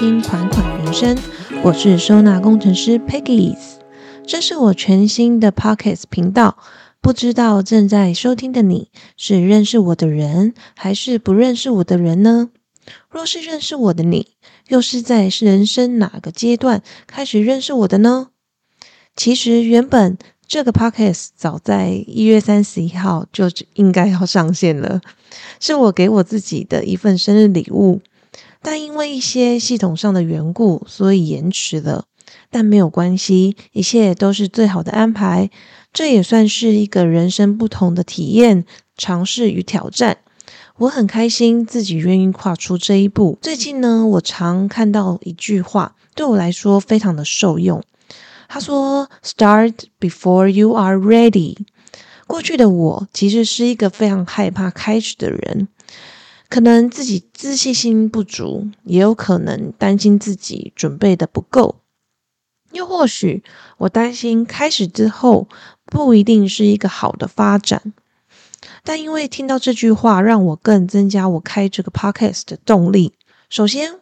听《款款人生》，我是收纳工程师 Peggy。这是我全新的 Pockets 频道，不知道正在收听的你是认识我的人，还是不认识我的人呢？若是认识我的你，又是在人生哪个阶段开始认识我的呢？其实原本这个 Pockets 早在一月三十一号就应该要上线了，是我给我自己的一份生日礼物。但因为一些系统上的缘故，所以延迟了。但没有关系，一切都是最好的安排。这也算是一个人生不同的体验、尝试与挑战。我很开心自己愿意跨出这一步。最近呢，我常看到一句话，对我来说非常的受用。他说：“Start before you are ready。”过去的我其实是一个非常害怕开始的人。可能自己自信心不足，也有可能担心自己准备的不够，又或许我担心开始之后不一定是一个好的发展。但因为听到这句话，让我更增加我开这个 podcast 的动力。首先，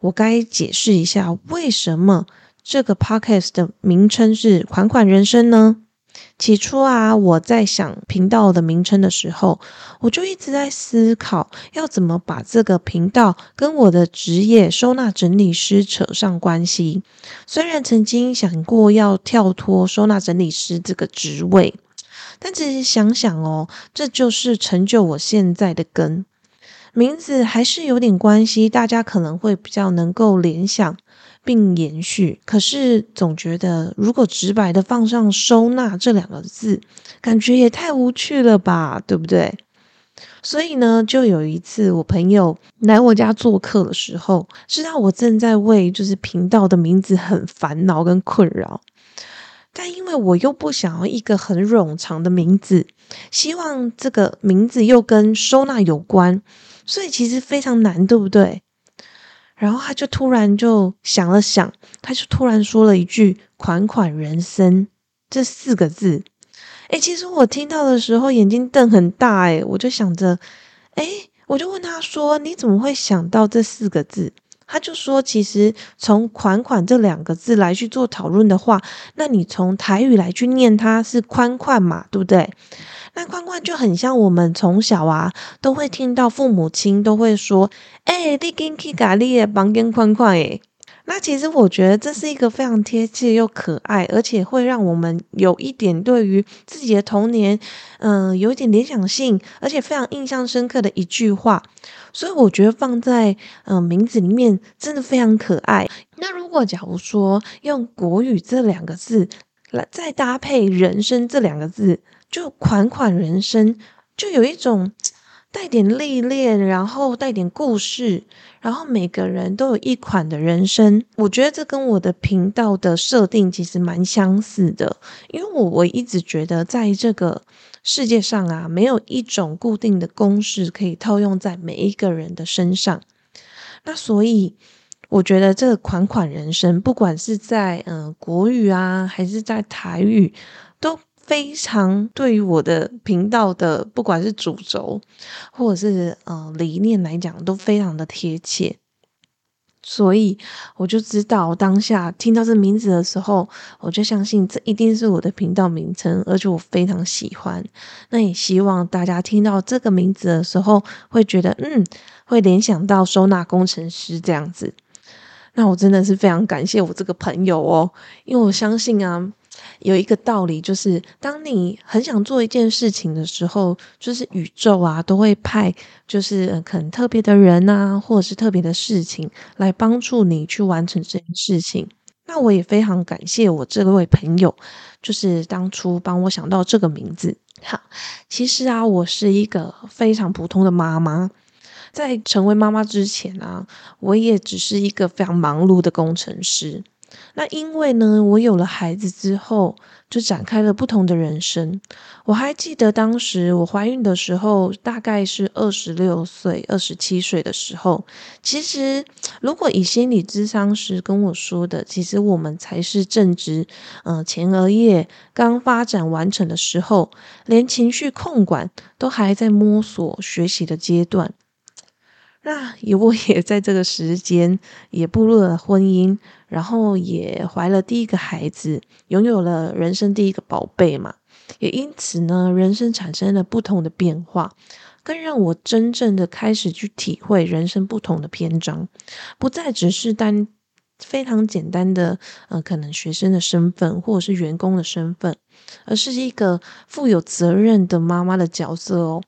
我该解释一下为什么这个 podcast 的名称是“款款人生”呢？起初啊，我在想频道的名称的时候，我就一直在思考要怎么把这个频道跟我的职业收纳整理师扯上关系。虽然曾经想过要跳脱收纳整理师这个职位，但其实想想哦，这就是成就我现在的根。名字还是有点关系，大家可能会比较能够联想。并延续，可是总觉得如果直白的放上“收纳”这两个字，感觉也太无趣了吧，对不对？所以呢，就有一次我朋友来我家做客的时候，知道我正在为就是频道的名字很烦恼跟困扰，但因为我又不想要一个很冗长的名字，希望这个名字又跟收纳有关，所以其实非常难，对不对？然后他就突然就想了想，他就突然说了一句“款款人生”这四个字。诶其实我听到的时候眼睛瞪很大，诶我就想着，诶我就问他说：“你怎么会想到这四个字？”他就说：“其实从‘款款’这两个字来去做讨论的话，那你从台语来去念它是‘宽宽’嘛，对不对？”那宽宽就很像我们从小啊都会听到父母亲都会说：“哎，你跟去咖喱的房间宽宽诶。”那其实我觉得这是一个非常贴切又可爱，而且会让我们有一点对于自己的童年，嗯，有一点联想性，而且非常印象深刻的一句话。所以我觉得放在嗯名字里面真的非常可爱。那如果假如说用国语这两个字来再搭配人生这两个字。就款款人生，就有一种带点历练，然后带点故事，然后每个人都有一款的人生。我觉得这跟我的频道的设定其实蛮相似的，因为我我一直觉得在这个世界上啊，没有一种固定的公式可以套用在每一个人的身上。那所以我觉得这个款款人生，不管是在嗯国语啊，还是在台语，都。非常对于我的频道的不管是主轴或者是呃理念来讲，都非常的贴切，所以我就知道当下听到这名字的时候，我就相信这一定是我的频道名称，而且我非常喜欢。那也希望大家听到这个名字的时候，会觉得嗯，会联想到收纳工程师这样子。那我真的是非常感谢我这个朋友哦，因为我相信啊。有一个道理，就是当你很想做一件事情的时候，就是宇宙啊都会派，就是可能特别的人啊，或者是特别的事情来帮助你去完成这件事情。那我也非常感谢我这位朋友，就是当初帮我想到这个名字。好，其实啊，我是一个非常普通的妈妈，在成为妈妈之前啊，我也只是一个非常忙碌的工程师。那因为呢，我有了孩子之后，就展开了不同的人生。我还记得当时我怀孕的时候，大概是二十六岁、二十七岁的时候。其实，如果以心理咨商师跟我说的，其实我们才是正值嗯前额叶刚发展完成的时候，连情绪控管都还在摸索学习的阶段。那也我也在这个时间也步入了婚姻，然后也怀了第一个孩子，拥有了人生第一个宝贝嘛。也因此呢，人生产生了不同的变化，更让我真正的开始去体会人生不同的篇章，不再只是单非常简单的呃，可能学生的身份或者是员工的身份，而是一个负有责任的妈妈的角色哦。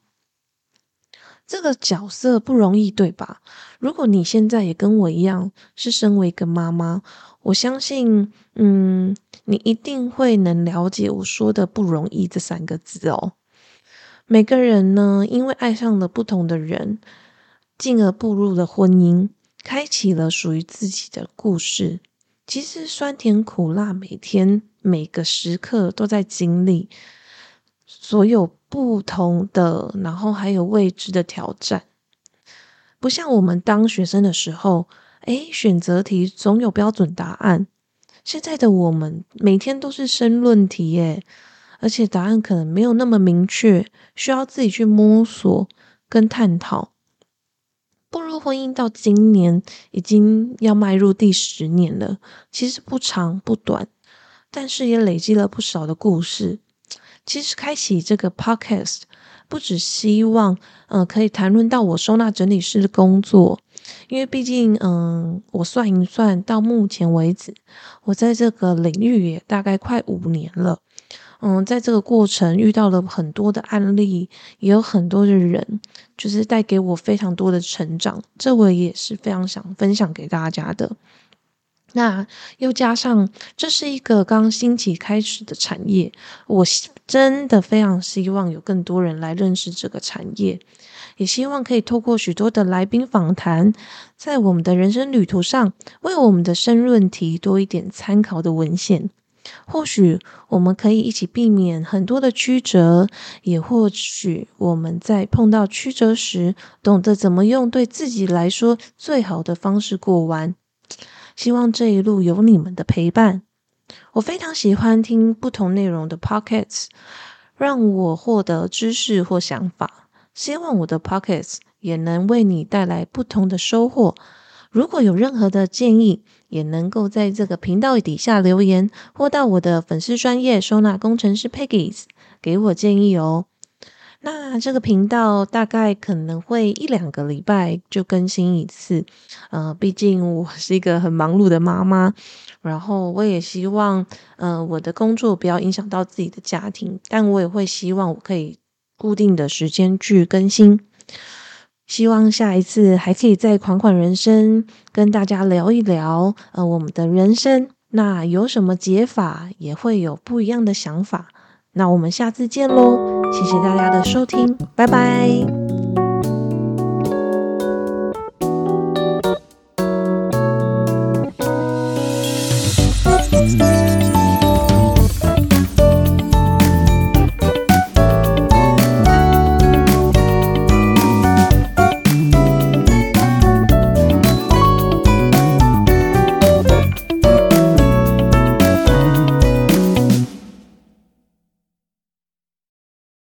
这个角色不容易，对吧？如果你现在也跟我一样是身为一个妈妈，我相信，嗯，你一定会能了解我说的“不容易”这三个字哦。每个人呢，因为爱上了不同的人，进而步入了婚姻，开启了属于自己的故事。其实酸甜苦辣，每天每个时刻都在经历。所有不同的，然后还有未知的挑战，不像我们当学生的时候，诶，选择题总有标准答案。现在的我们每天都是申论题耶，而且答案可能没有那么明确，需要自己去摸索跟探讨。步入婚姻到今年已经要迈入第十年了，其实不长不短，但是也累积了不少的故事。其实开启这个 podcast 不只希望，嗯，可以谈论到我收纳整理师的工作，因为毕竟，嗯，我算一算，到目前为止，我在这个领域也大概快五年了，嗯，在这个过程遇到了很多的案例，也有很多的人，就是带给我非常多的成长，这我也是非常想分享给大家的。那又加上这是一个刚兴起开始的产业，我真的非常希望有更多人来认识这个产业，也希望可以透过许多的来宾访谈，在我们的人生旅途上，为我们的申论题多一点参考的文献。或许我们可以一起避免很多的曲折，也或许我们在碰到曲折时，懂得怎么用对自己来说最好的方式过完。希望这一路有你们的陪伴。我非常喜欢听不同内容的 pockets，让我获得知识或想法。希望我的 pockets 也能为你带来不同的收获。如果有任何的建议，也能够在这个频道底下留言，或到我的粉丝专业收纳工程师 Peggy 给我建议哦。那这个频道大概可能会一两个礼拜就更新一次，呃，毕竟我是一个很忙碌的妈妈，然后我也希望，呃，我的工作不要影响到自己的家庭，但我也会希望我可以固定的时间去更新，希望下一次还可以在款款人生跟大家聊一聊，呃，我们的人生，那有什么解法，也会有不一样的想法。那我们下次见喽！谢谢大家的收听，拜拜。